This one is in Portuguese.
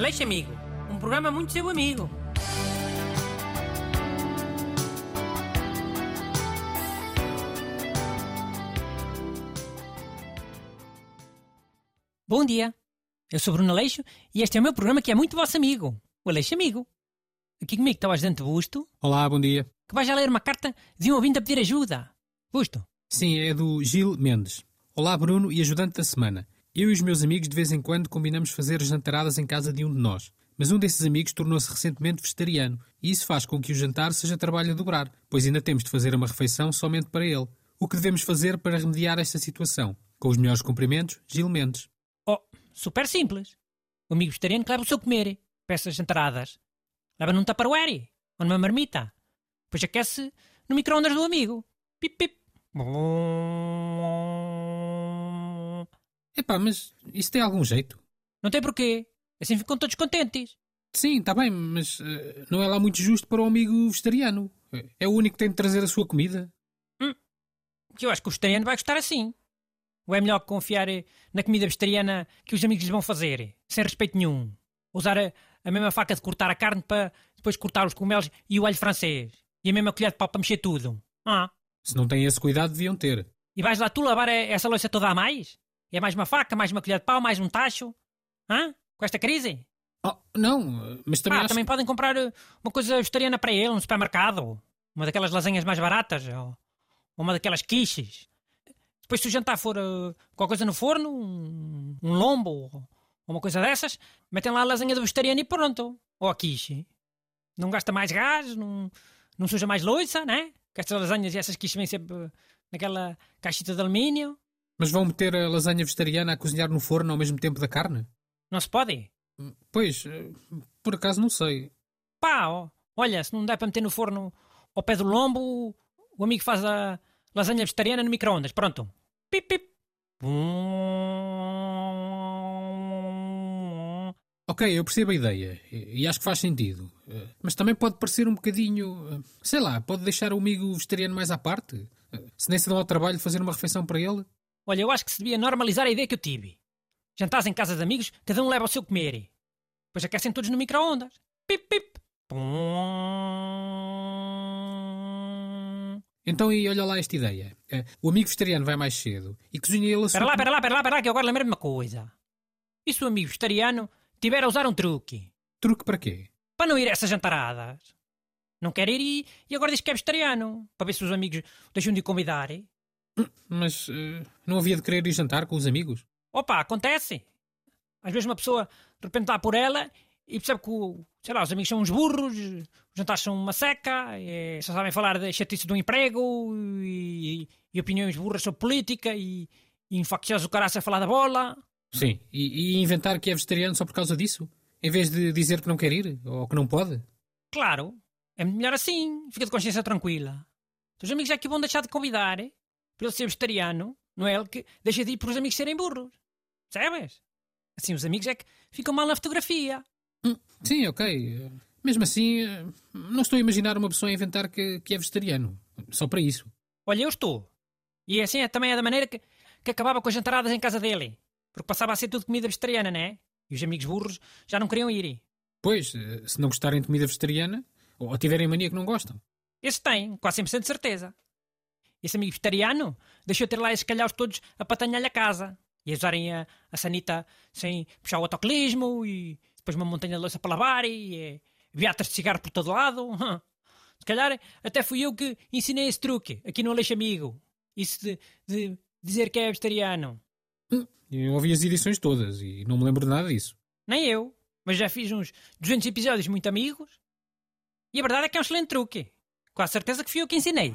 Aleixo Amigo, um programa muito seu amigo. Bom dia, eu sou Bruno Aleixo e este é o meu programa que é muito vosso amigo, o Aleixo Amigo. Aqui comigo está o ajudante Busto, Olá, bom dia. que vai já ler uma carta de um ouvinte a pedir ajuda. Busto, Sim, é do Gil Mendes. Olá, Bruno e ajudante da semana. Eu e os meus amigos de vez em quando combinamos fazer jantaradas em casa de um de nós. Mas um desses amigos tornou-se recentemente vegetariano e isso faz com que o jantar seja trabalho a dobrar, pois ainda temos de fazer uma refeição somente para ele. O que devemos fazer para remediar esta situação? Com os melhores cumprimentos, Gil Mendes. oh, super simples. O amigo vegetariano que leva o seu comer essas jantaradas. Leva num tupperware ou numa marmita. Depois aquece no micro-ondas do amigo. Pip, pip. Epá, mas isso tem algum jeito? Não tem porquê. Assim ficam todos contentes. Sim, está bem, mas eh, não é lá muito justo para o amigo vegetariano. É o único que tem de trazer a sua comida. Que eu acho que o vegetariano vai gostar assim. Ou é melhor confiar eh, na comida vegetariana que os amigos lhes vão fazer, sem respeito nenhum? Usar a, a mesma faca de cortar a carne para depois cortar os cogumelos e o alho francês. E a mesma colher de pau para mexer tudo. Ah, Se não têm esse cuidado, deviam ter. e vais lá tu lavar eh, essa louça toda a mais? É mais uma faca, mais uma colher de pau, mais um tacho? Hã? Com esta crise? Oh, não, mas também ah, acho... também podem comprar eh, uma coisa vegetariana para ele no supermercado. Uma daquelas lasanhas mais baratas. Ou, uma daquelas quiches. Depois, se o jantar for eh, qualquer coisa no forno, um, um lombo ou uma coisa dessas, metem lá a lasanha do vegetariano e pronto. Ou a quiche. Não gasta mais gás, não, não suja mais louça, né? Que estas lasanhas e essas quiches vêm sempre naquela caixita de alumínio. Mas vão meter a lasanha vegetariana a cozinhar no forno ao mesmo tempo da carne? Não se pode? Pois, eh, por acaso não sei. Pá, olha, se não der para meter no forno ao pé do lombo, o amigo faz a lasanha vegetariana no micro-ondas. Pronto. Pip, pip. Ok, eu percebo a ideia e acho que faz sentido. Eh, Mas também pode parecer um bocadinho. eh, Sei lá, pode deixar o amigo vegetariano mais à parte? Se nem se dão ao trabalho de fazer uma refeição para ele? Olha, eu acho que se devia normalizar a ideia que eu tive. Jantares em casa de amigos, cada um leva o seu comer. Depois aquecem todos no micro-ondas. Pip, pip. Então, e olha lá esta ideia. Eh, O amigo vegetariano vai mais cedo e cozinha ele a sua. Espera lá, espera lá, espera lá, espera lá, que eu agora lembrei-me de uma coisa. E se o amigo vegetariano tiver a usar um truque? Truque para quê? para não ir a essas jantaradas. Não quer ir e, e agora diz que é vegetariano. Para ver se os amigos deixam de convidar. Mas eh, não havia de querer ir jantar com os amigos? Opa, acontece. Às vezes uma pessoa de repente está por ela e percebe que, o- sei lá, os amigos são uns burros, os jantares são uma seca, e só sabem falar da chatice do emprego e, e opiniões burras sobre política e, e infacciosas o caraça a falar da bola. Sim. E, e inventar que é vegetariano só por causa disso? Em vez de dizer que não quer ir ou que não pode? Claro, é melhor assim, fica de consciência tranquila. Os amigos é que vão deixar de convidar eh, para ele ser vegetariano, não é ele que deixa de ir por os amigos serem burros. Percebes? Assim os amigos é que ficam mal na fotografia. Sim, ok. Mesmo assim, eh, não estou a imaginar uma pessoa a inventar que, que é vegetariano. Só para isso. Olha, eu estou. E assim é também é da maneira que, que acabava com as jantaradas em casa dele. Porque passava a ser tudo comida vegetariana, né? E os amigos burros já não queriam ir. Pois, eh, se não gostarem de comida vegetariana, ou tiverem mania que não gostam. Esse tem, quase 100% de certeza. Esse amigo vegetariano deixou de ter lá esses calhaus todos a patanhar-lhe a casa. E a usarem a, a sanita sem puxar o autocolismo e depois uma montanha de louça para lavar e é, beatas de cigarro por todo lado. Se calhar até fui eu que ensinei esse truque aqui no Aleixo Amigo. Isso de, de dizer que é vegetariano. Eu ouvi as edições todas e não me lembro de nada disso. Nem eu. Mas já fiz uns 200 episódios muito amigos. E a verdade é que é um excelente truque. Com a certeza que fui eu que ensinei.